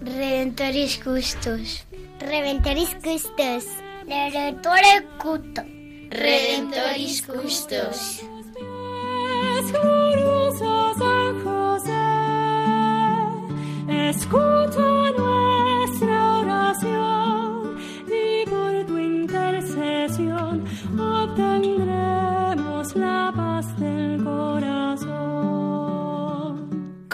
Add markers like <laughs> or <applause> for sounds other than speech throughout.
Redentoris Custos. Redentoris Custos. Redentore Cuto. Redentoris Custos. San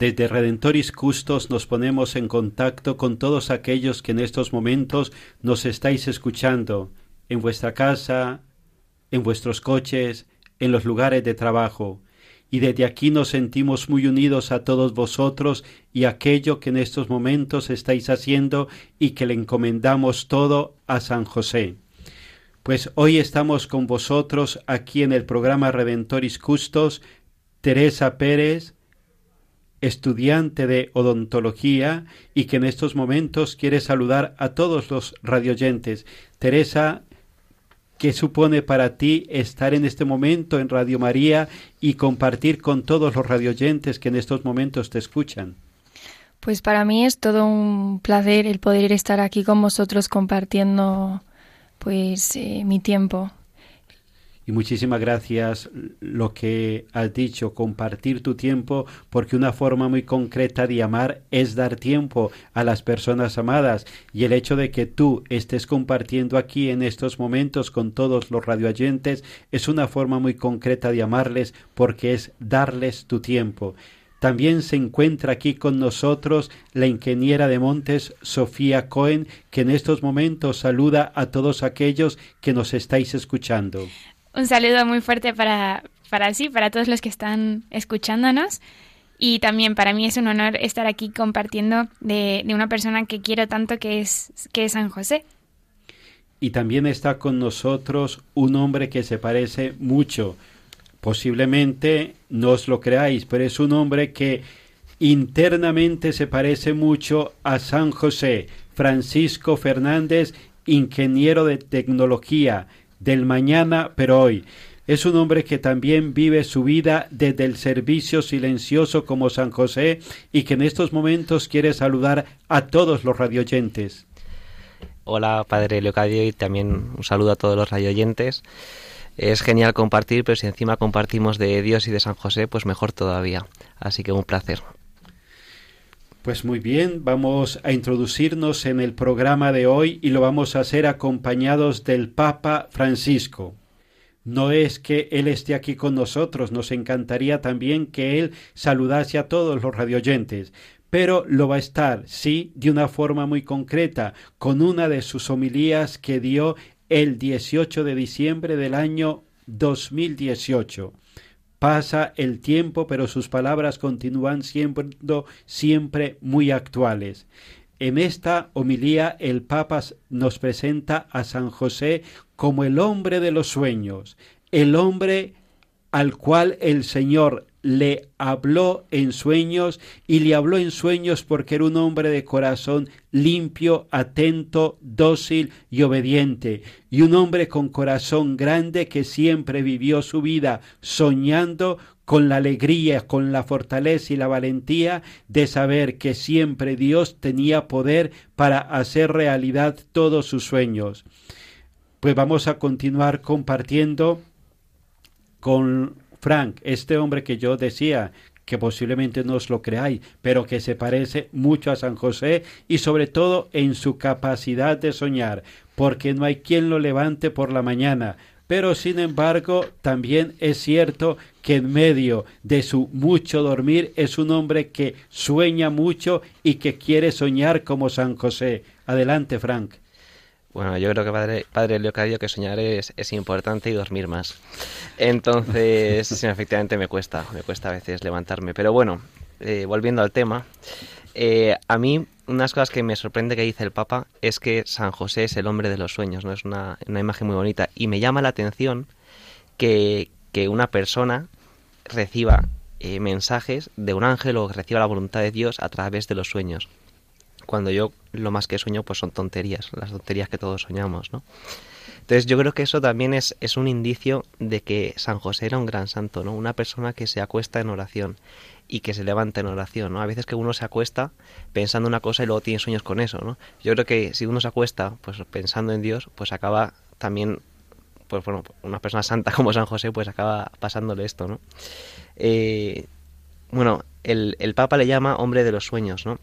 Desde Redentoris Custos nos ponemos en contacto con todos aquellos que en estos momentos nos estáis escuchando, en vuestra casa, en vuestros coches, en los lugares de trabajo. Y desde aquí nos sentimos muy unidos a todos vosotros y aquello que en estos momentos estáis haciendo y que le encomendamos todo a San José. Pues hoy estamos con vosotros aquí en el programa Redentoris Custos, Teresa Pérez, estudiante de odontología y que en estos momentos quiere saludar a todos los radioyentes. Teresa, ¿qué supone para ti estar en este momento en Radio María y compartir con todos los radioyentes que en estos momentos te escuchan? Pues para mí es todo un placer el poder estar aquí con vosotros compartiendo pues eh, mi tiempo. Y muchísimas gracias lo que has dicho, compartir tu tiempo, porque una forma muy concreta de amar es dar tiempo a las personas amadas. Y el hecho de que tú estés compartiendo aquí en estos momentos con todos los radioyentes es una forma muy concreta de amarles, porque es darles tu tiempo. También se encuentra aquí con nosotros la ingeniera de Montes, Sofía Cohen, que en estos momentos saluda a todos aquellos que nos estáis escuchando. Un saludo muy fuerte para, para sí, para todos los que están escuchándonos. Y también para mí es un honor estar aquí compartiendo de, de una persona que quiero tanto que es, que es San José. Y también está con nosotros un hombre que se parece mucho. Posiblemente no os lo creáis, pero es un hombre que internamente se parece mucho a San José, Francisco Fernández, ingeniero de tecnología, del mañana, pero hoy. Es un hombre que también vive su vida desde el servicio silencioso como San José y que en estos momentos quiere saludar a todos los radioyentes. Hola, Padre Leocadio, y también un saludo a todos los radioyentes. Es genial compartir, pero si encima compartimos de Dios y de San José, pues mejor todavía. Así que un placer. Pues muy bien, vamos a introducirnos en el programa de hoy y lo vamos a hacer acompañados del Papa Francisco. No es que Él esté aquí con nosotros, nos encantaría también que Él saludase a todos los radioyentes, pero lo va a estar, sí, de una forma muy concreta, con una de sus homilías que dio el 18 de diciembre del año 2018. Pasa el tiempo, pero sus palabras continúan siendo siempre muy actuales. En esta homilía el Papa nos presenta a San José como el hombre de los sueños, el hombre al cual el Señor le habló en sueños y le habló en sueños porque era un hombre de corazón limpio, atento, dócil y obediente, y un hombre con corazón grande que siempre vivió su vida soñando con la alegría, con la fortaleza y la valentía de saber que siempre Dios tenía poder para hacer realidad todos sus sueños. Pues vamos a continuar compartiendo con Frank, este hombre que yo decía que posiblemente no os lo creáis, pero que se parece mucho a San José y sobre todo en su capacidad de soñar, porque no hay quien lo levante por la mañana. Pero sin embargo, también es cierto que en medio de su mucho dormir es un hombre que sueña mucho y que quiere soñar como San José. Adelante, Frank. Bueno, yo creo que padre, padre Leocadio que soñar es, es importante y dormir más. Entonces, <laughs> sí, efectivamente me cuesta, me cuesta a veces levantarme. Pero bueno, eh, volviendo al tema, eh, a mí unas cosas que me sorprende que dice el Papa es que San José es el hombre de los sueños, ¿no? Es una, una imagen muy bonita. Y me llama la atención que, que una persona reciba eh, mensajes de un ángel o reciba la voluntad de Dios a través de los sueños cuando yo lo más que sueño pues son tonterías, las tonterías que todos soñamos, ¿no? Entonces yo creo que eso también es, es un indicio de que San José era un gran santo, ¿no? Una persona que se acuesta en oración y que se levanta en oración, ¿no? A veces que uno se acuesta pensando una cosa y luego tiene sueños con eso, ¿no? Yo creo que si uno se acuesta pues pensando en Dios, pues acaba también, pues bueno, una persona santa como San José, pues acaba pasándole esto, ¿no? Eh, bueno, el, el Papa le llama hombre de los sueños, ¿no?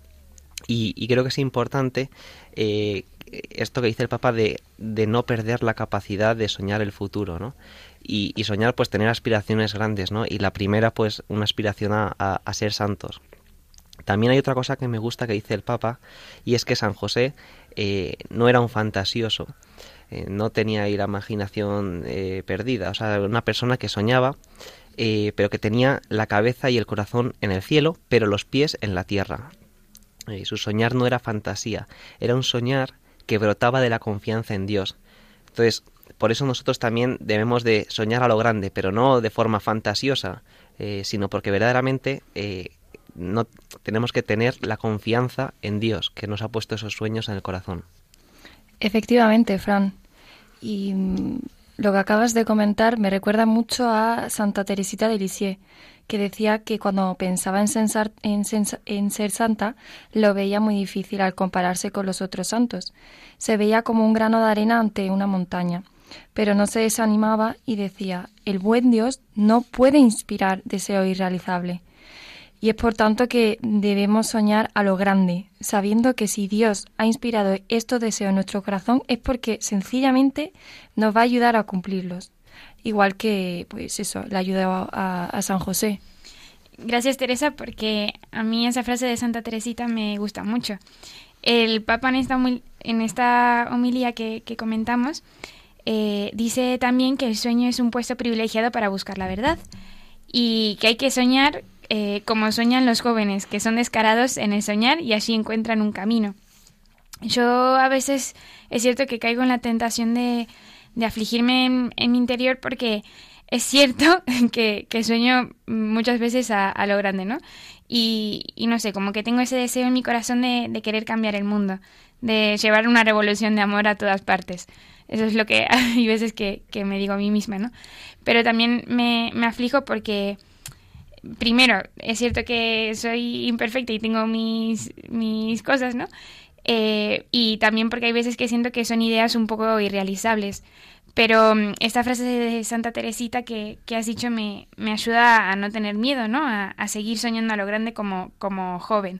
Y, creo que es importante eh, esto que dice el Papa de, no perder la capacidad de soñar el futuro, ¿no? Y, soñar, pues, tener aspiraciones grandes, ¿no? Y la primera, pues, una aspiración a, ser santos. También hay otra cosa que me gusta que dice el Papa, y es que San José eh, no era un fantasioso, eh, no tenía ahí la imaginación perdida, o sea, una persona que soñaba, pero que tenía la cabeza y el corazón en el cielo, pero los pies en la tierra. Y su soñar no era fantasía, era un soñar que brotaba de la confianza en Dios. Entonces, por eso nosotros también debemos de soñar a lo grande, pero no de forma fantasiosa, eh, sino porque verdaderamente eh, no tenemos que tener la confianza en Dios, que nos ha puesto esos sueños en el corazón. Efectivamente, Fran. Y lo que acabas de comentar me recuerda mucho a Santa Teresita de Lisieux, que decía que cuando pensaba en, en, ser santa lo veía muy difícil al compararse con los otros santos. Se veía como un grano de arena ante una montaña, pero no se desanimaba y decía, el buen Dios no puede inspirar deseo irrealizable. Y es por tanto que debemos soñar a lo grande, sabiendo que si Dios ha inspirado estos deseos en nuestro corazón es porque sencillamente nos va a ayudar a cumplirlos igual que, pues eso, la ayuda a, San José. Gracias Teresa, porque a mí esa frase de Santa Teresita me gusta mucho. El Papa en esta, en esta homilía que, comentamos eh, dice también que el sueño es un puesto privilegiado para buscar la verdad y que hay que soñar eh, como sueñan los jóvenes, que son descarados en el soñar y así encuentran un camino. Yo a veces es cierto que caigo en la tentación de, de afligirme en, mi interior porque es cierto <laughs> que, sueño muchas veces a, lo grande, ¿no? Y, no sé, como que tengo ese deseo en mi corazón de, querer cambiar el mundo, de llevar una revolución de amor a todas partes. Eso es lo que <laughs> hay veces que, me digo a mí misma, ¿no? Pero también me, me aflijo porque, primero, es cierto que soy imperfecta y tengo mis, mis cosas, ¿no? Eh, y también porque hay veces que siento que son ideas un poco irrealizables. Pero mm, esta frase de Santa Teresita que, has dicho me, ayuda a no tener miedo, ¿no? A, seguir soñando a lo grande como, como joven.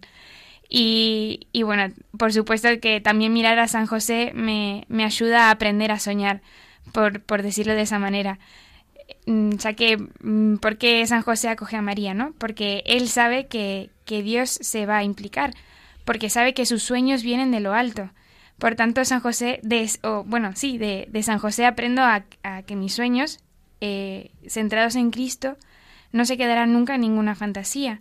Y, y, bueno, por supuesto que también mirar a San José me, me ayuda a aprender a soñar, por, por decirlo de esa manera. Mm, o sea que, mm, ¿por qué San José acoge a María, no? Porque él sabe que, que Dios se va a implicar porque sabe que sus sueños vienen de lo alto. Por tanto, San José, de, bueno, sí, de, San José aprendo a, que mis sueños, eh, centrados en Cristo, no se quedarán nunca en ninguna fantasía.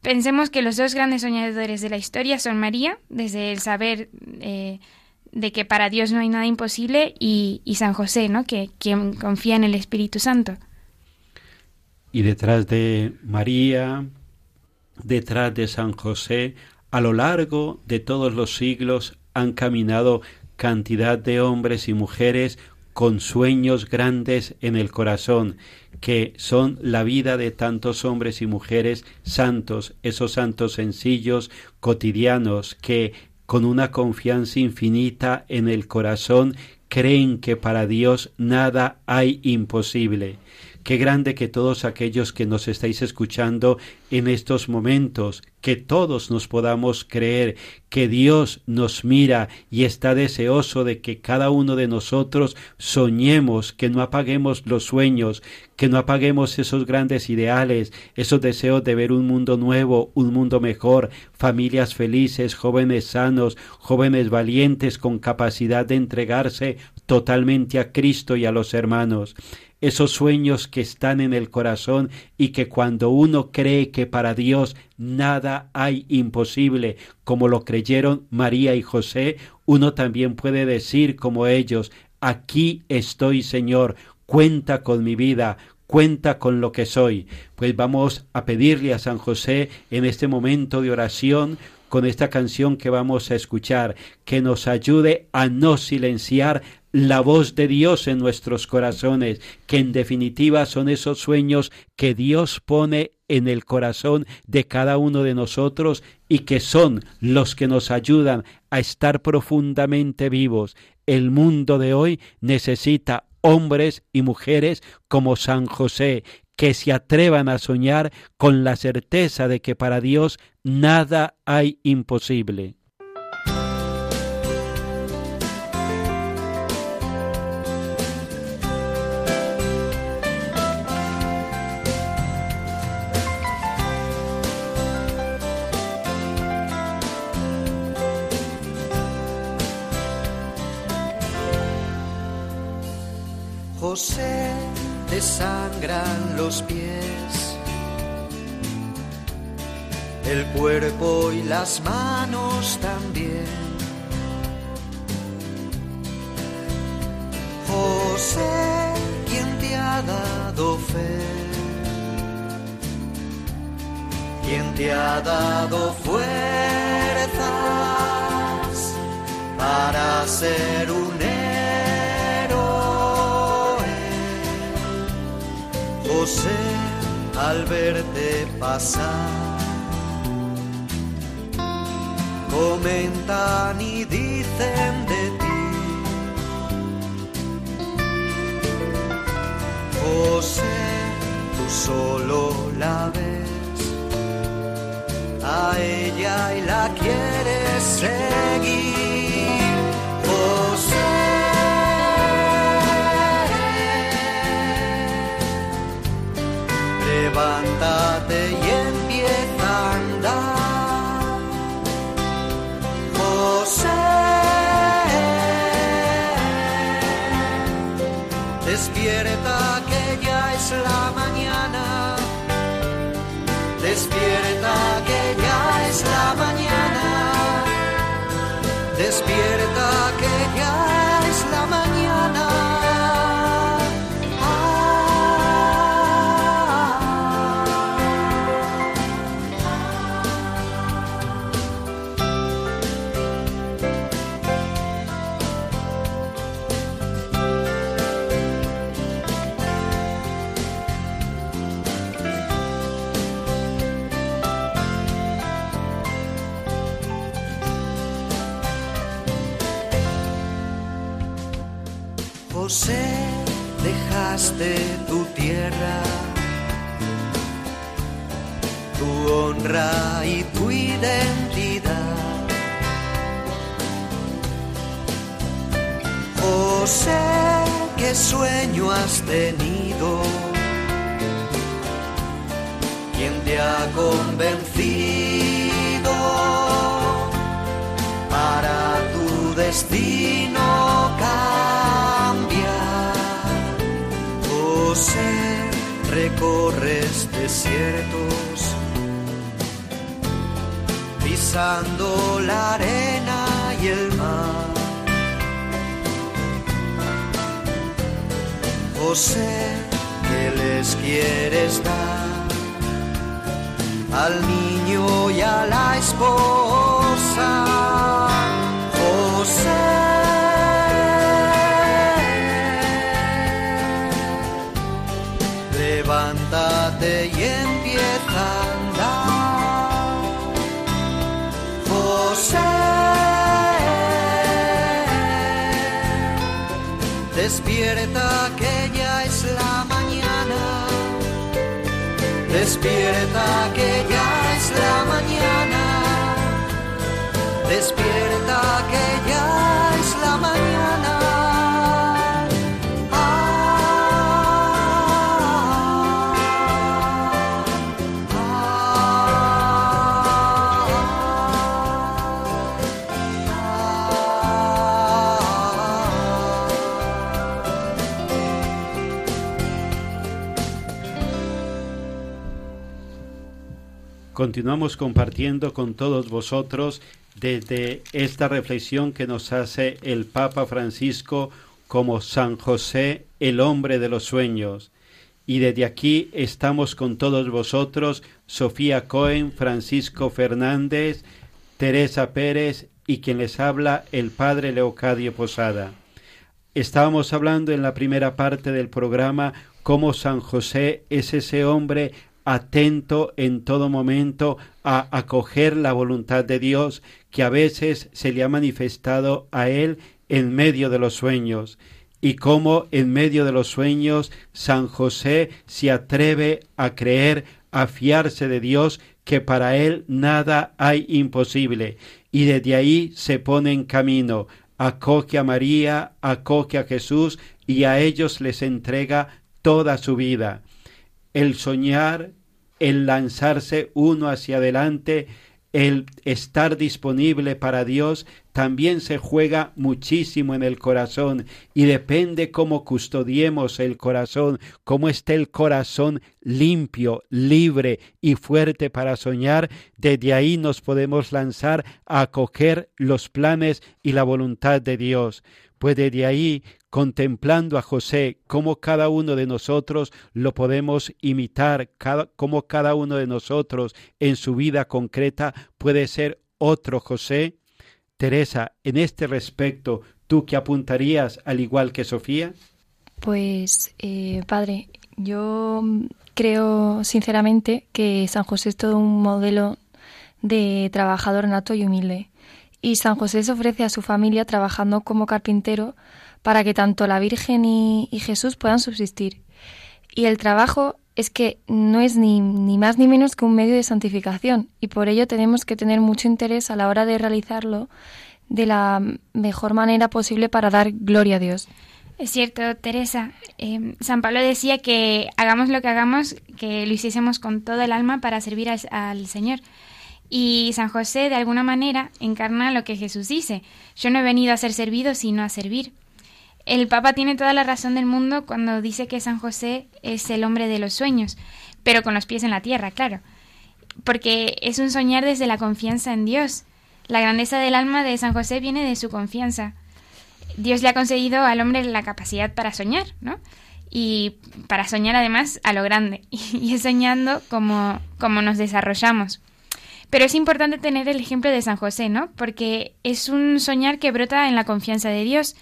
Pensemos que los dos grandes soñadores de la historia son María, desde el saber eh, de que para Dios no hay nada imposible, y, San José, ¿no? que quien confía en el Espíritu Santo. Y detrás de María, detrás de San José, a lo largo de todos los siglos han caminado cantidad de hombres y mujeres con sueños grandes en el corazón, que son la vida de tantos hombres y mujeres santos, esos santos sencillos, cotidianos, que con una confianza infinita en el corazón creen que para Dios nada hay imposible. Qué grande que todos aquellos que nos estáis escuchando en estos momentos, que todos nos podamos creer que Dios nos mira y está deseoso de que cada uno de nosotros soñemos, que no apaguemos los sueños, que no apaguemos esos grandes ideales, esos deseos de ver un mundo nuevo, un mundo mejor, familias felices, jóvenes sanos, jóvenes valientes con capacidad de entregarse totalmente a Cristo y a los hermanos esos sueños que están en el corazón y que cuando uno cree que para Dios nada hay imposible, como lo creyeron María y José, uno también puede decir como ellos, aquí estoy Señor, cuenta con mi vida, cuenta con lo que soy. Pues vamos a pedirle a San José en este momento de oración con esta canción que vamos a escuchar, que nos ayude a no silenciar la voz de Dios en nuestros corazones, que en definitiva son esos sueños que Dios pone en el corazón de cada uno de nosotros y que son los que nos ayudan a estar profundamente vivos. El mundo de hoy necesita hombres y mujeres como San José, que se atrevan a soñar con la certeza de que para Dios nada hay imposible. Cuerpo y las manos también. José, quien te ha dado fe, quien te ha dado fuerzas para ser un José al verte pasar. Comentan y dicen de ti. José, tú solo la ves a ella y la quieres seguir. José. levántate y empieza la mañana. De tu tierra, tu honra y tu identidad. José, qué sueño has tenido, quien te ha convencido para tu destino. Recorres desiertos, pisando la arena y el mar. José, ¿qué les quieres dar? Al niño y a la esposa. Despierta que ya es la mañana. Despierta Continuamos compartiendo con todos vosotros desde esta reflexión que nos hace el Papa Francisco como San José, el hombre de los sueños. Y desde aquí estamos con todos vosotros, Sofía Cohen, Francisco Fernández, Teresa Pérez y quien les habla, el Padre Leocadio Posada. Estábamos hablando en la primera parte del programa cómo San José es ese hombre atento en todo momento a acoger la voluntad de Dios que a veces se le ha manifestado a él en medio de los sueños. Y cómo en medio de los sueños San José se atreve a creer, a fiarse de Dios, que para él nada hay imposible, y desde ahí se pone en camino, acoge a María, acoge a Jesús, y a ellos les entrega toda su vida. El soñar, el lanzarse uno hacia adelante, el estar disponible para Dios también se juega muchísimo en el corazón y depende cómo custodiemos el corazón, cómo esté el corazón limpio, libre y fuerte para soñar, desde ahí nos podemos lanzar a acoger los planes y la voluntad de Dios. Pues desde ahí contemplando a José, cómo cada uno de nosotros lo podemos imitar, cómo cada uno de nosotros en su vida concreta puede ser otro José. Teresa, en este respecto, ¿tú qué apuntarías al igual que Sofía? Pues, eh, padre, yo creo sinceramente que San José es todo un modelo de trabajador nato y humilde. Y San José se ofrece a su familia trabajando como carpintero para que tanto la Virgen y, Jesús puedan subsistir. Y el trabajo es que no es ni, más ni menos que un medio de santificación y por ello tenemos que tener mucho interés a la hora de realizarlo de la mejor manera posible para dar gloria a Dios. Es cierto, Teresa. Eh, San Pablo decía que hagamos lo que hagamos, que lo hiciésemos con todo el alma para servir al Señor. Y San José, de alguna manera, encarna lo que Jesús dice. Yo no he venido a ser servido, sino a servir. El Papa tiene toda la razón del mundo cuando dice que San José es el hombre de los sueños, pero con los pies en la tierra, claro, porque es un soñar desde la confianza en Dios. La grandeza del alma de San José viene de su confianza. Dios le ha concedido al hombre la capacidad para soñar, ¿no? Y para soñar además a lo grande. <laughs> Y es soñando como, como nos desarrollamos. Pero es importante tener el ejemplo de San José, ¿no? Porque es un soñar que brota en la confianza de Dios.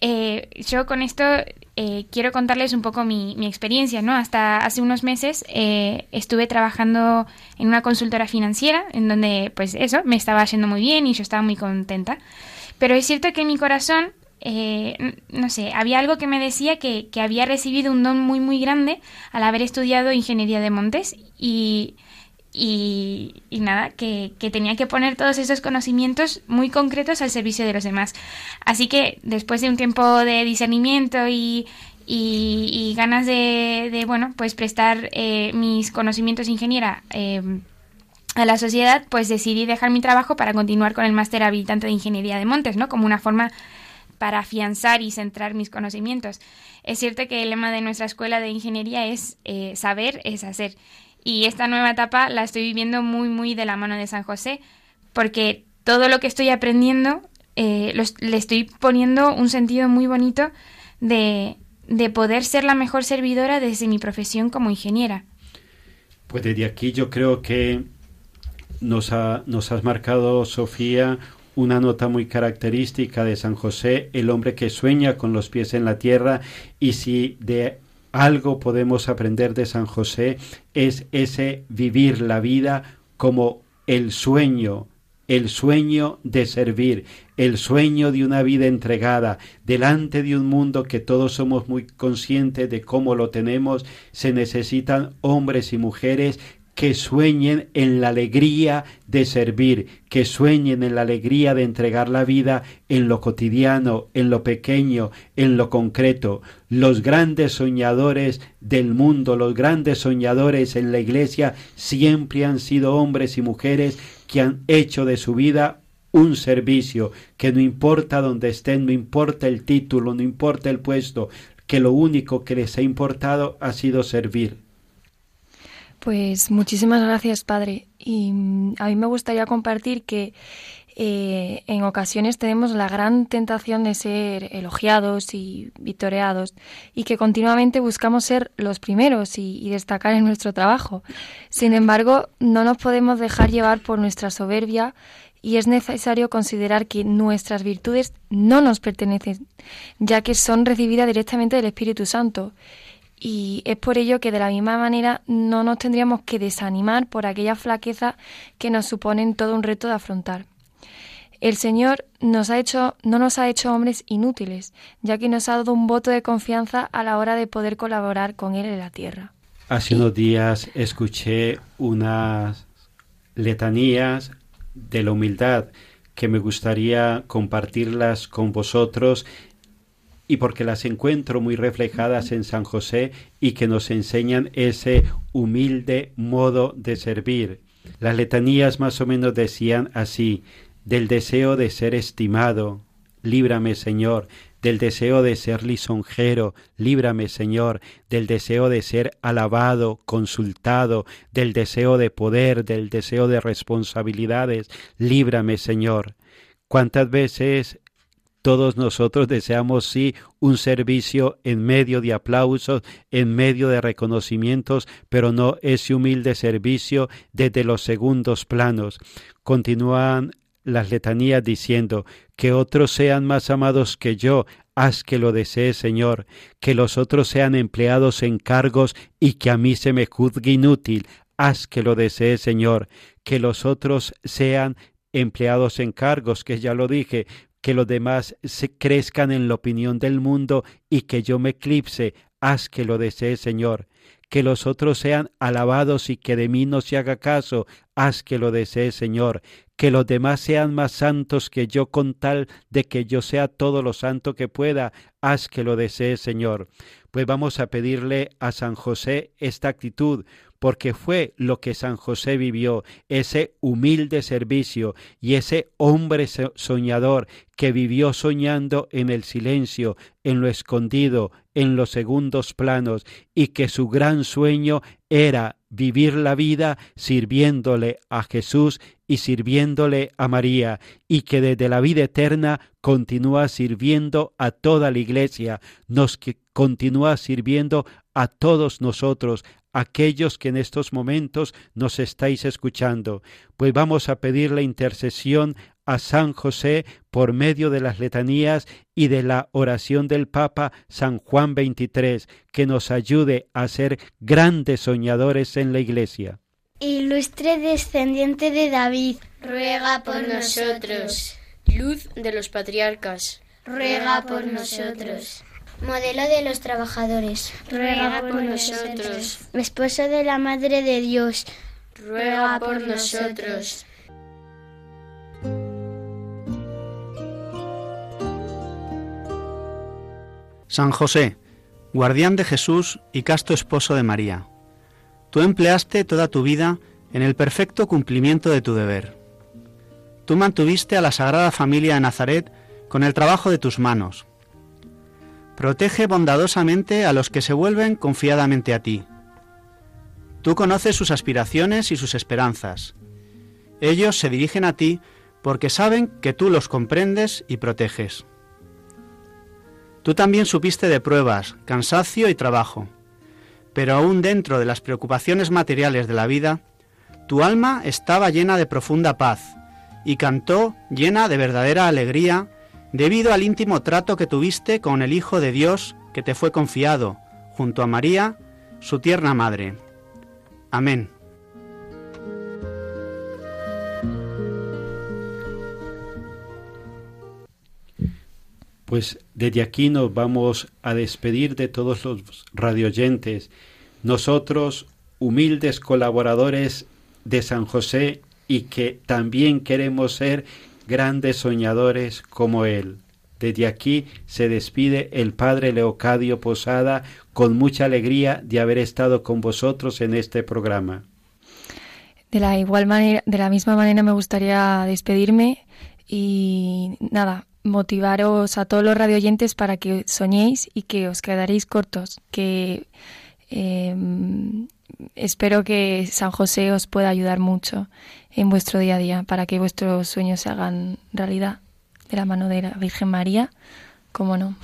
Eh, yo con esto eh, quiero contarles un poco mi, experiencia, ¿no? Hasta hace unos meses eh, estuve trabajando en una consultora financiera en donde, pues eso, me estaba yendo muy bien y yo estaba muy contenta. Pero es cierto que en mi corazón, no sé, había algo que me decía que, que había recibido un don muy, muy grande al haber estudiado ingeniería de montes y y, nada, que, tenía que poner todos esos conocimientos muy concretos al servicio de los demás. Así que después de un tiempo de discernimiento y, y, ganas de, bueno, pues prestar eh, mis conocimientos ingeniera eh, a la sociedad, pues decidí dejar mi trabajo para continuar con el máster habilitante de ingeniería de montes, ¿no? Como una forma para afianzar y centrar mis conocimientos. Es cierto que el lema de nuestra escuela de ingeniería es eh, saber es hacer. Y esta nueva etapa la estoy viviendo muy, muy de la mano de San José, porque todo lo que estoy aprendiendo eh, le estoy poniendo un sentido muy bonito de, de poder ser la mejor servidora desde mi profesión como ingeniera. Pues desde aquí yo creo que nos, ha, nos has marcado, Sofía, una nota muy característica de San José, el hombre que sueña con los pies en la tierra y si de algo podemos aprender de San José es ese vivir la vida como el sueño el sueño de servir, el sueño de una vida entregada, delante de un mundo que todos somos muy conscientes de cómo lo tenemos, se necesitan hombres y mujeres que sueñen en la alegría de servir, que sueñen en la alegría de entregar la vida en lo cotidiano, en lo pequeño, en lo concreto. Los grandes soñadores del mundo, los grandes soñadores en la iglesia siempre han sido hombres y mujeres que han hecho de su vida un servicio, que no importa dónde estén, no importa el título, no importa el puesto, que lo único que les ha importado ha sido servir. Pues muchísimas gracias, Padre. Y mm, a mí me gustaría compartir que eh, en ocasiones tenemos la gran tentación de ser elogiados y victoreados y que continuamente buscamos ser los primeros y, destacar en nuestro trabajo. Sin embargo, no nos podemos dejar llevar por nuestra soberbia y es necesario considerar que nuestras virtudes no nos pertenecen, ya que son recibidas directamente del Espíritu Santo y es por ello que de la misma manera no nos tendríamos que desanimar por aquella flaqueza que nos suponen todo un reto de afrontar. El Señor nos ha hecho, no nos ha hecho hombres inútiles, ya que nos ha dado un voto de confianza a la hora de poder colaborar con Él en la tierra. Hace unos días escuché unas letanías de la humildad que me gustaría compartirlas con vosotros y porque las encuentro muy reflejadas en San José y que nos enseñan ese humilde modo de servir. Las letanías más o menos decían así, del deseo de ser estimado, líbrame Señor, del deseo de ser lisonjero, líbrame Señor, del deseo de ser alabado, consultado, del deseo de poder, del deseo de responsabilidades, líbrame Señor. ¿Cuántas veces todos nosotros deseamos sí un servicio en medio de aplausos, en medio de reconocimientos, pero no ese humilde servicio desde los segundos planos. Continúan las letanías diciendo que otros sean más amados que yo, haz que lo desee Señor, que los otros sean empleados en cargos y que a mí se me juzgue inútil, haz que lo desee Señor, que los otros sean empleados en cargos, que ya lo dije, que los demás se crezcan en la opinión del mundo y que yo me eclipse, haz que lo desee, Señor. Que los otros sean alabados y que de mí no se haga caso, haz que lo desee, Señor. Que los demás sean más santos que yo con tal de que yo sea todo lo santo que pueda, haz que lo desee, Señor. Pues vamos a pedirle a San José esta actitud, porque fue lo que San José vivió, ese humilde servicio y ese hombre soñador que vivió soñando en el silencio, en lo escondido, en los segundos planos, y que su gran sueño era vivir la vida sirviéndole a Jesús y sirviéndole a María, y que desde la vida eterna continúa sirviendo a toda la iglesia, nos continúa sirviendo a todos nosotros, aquellos que en estos momentos nos estáis escuchando, pues vamos a pedir la intercesión a San José por medio de las letanías y de la oración del Papa San Juan XXIII, que nos ayude a ser grandes soñadores en la Iglesia. Ilustre descendiente de David, ruega por nosotros. Luz de los patriarcas, ruega por nosotros modelo de los trabajadores, ruega por nosotros. Esposo de la Madre de Dios, ruega por nosotros. San José, guardián de Jesús y casto esposo de María, tú empleaste toda tu vida en el perfecto cumplimiento de tu deber. Tú mantuviste a la Sagrada Familia de Nazaret con el trabajo de tus manos Protege bondadosamente a los que se vuelven confiadamente a ti. Tú conoces sus aspiraciones y sus esperanzas. Ellos se dirigen a ti porque saben que tú los comprendes y proteges. Tú también supiste de pruebas, cansancio y trabajo, pero aún dentro de las preocupaciones materiales de la vida, tu alma estaba llena de profunda paz y cantó llena de verdadera alegría debido al íntimo trato que tuviste con el Hijo de Dios que te fue confiado, junto a María, su tierna madre. Amén. Pues desde aquí nos vamos a despedir de todos los radioyentes, nosotros humildes colaboradores de San José y que también queremos ser grandes soñadores como él. Desde aquí se despide el Padre Leocadio Posada con mucha alegría de haber estado con vosotros en este programa. De la igual manera, de la misma manera me gustaría despedirme y nada, motivaros a todos los radioyentes para que soñéis y que os quedaréis cortos, que em, espero que San José os pueda ayudar mucho en vuestro día a día para que vuestros sueños se hagan realidad de la mano de la Virgen María, cómo no.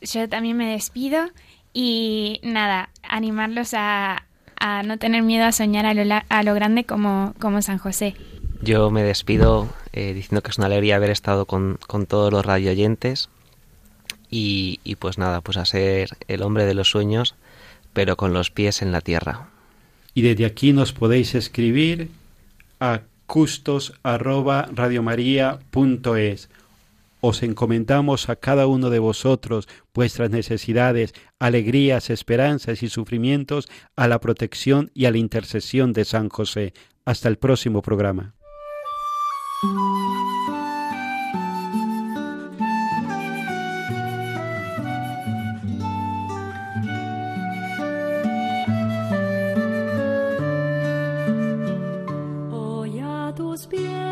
Yo también me despido y nada, animarlos a, a no tener miedo a soñar a lo, a lo grande como, como San José. Yo me despido eh, diciendo que es una alegría haber estado con, con todos los radioyentes y, y pues nada, pues a ser el hombre de los sueños, pero con los pies en la tierra. Y desde aquí nos podéis escribir a custos arroba radiomaria.es. Os encomendamos a cada uno de vosotros vuestras necesidades, alegrías, esperanzas y sufrimientos a la protección y a la intercesión de San José. Hasta el próximo programa. Tus pies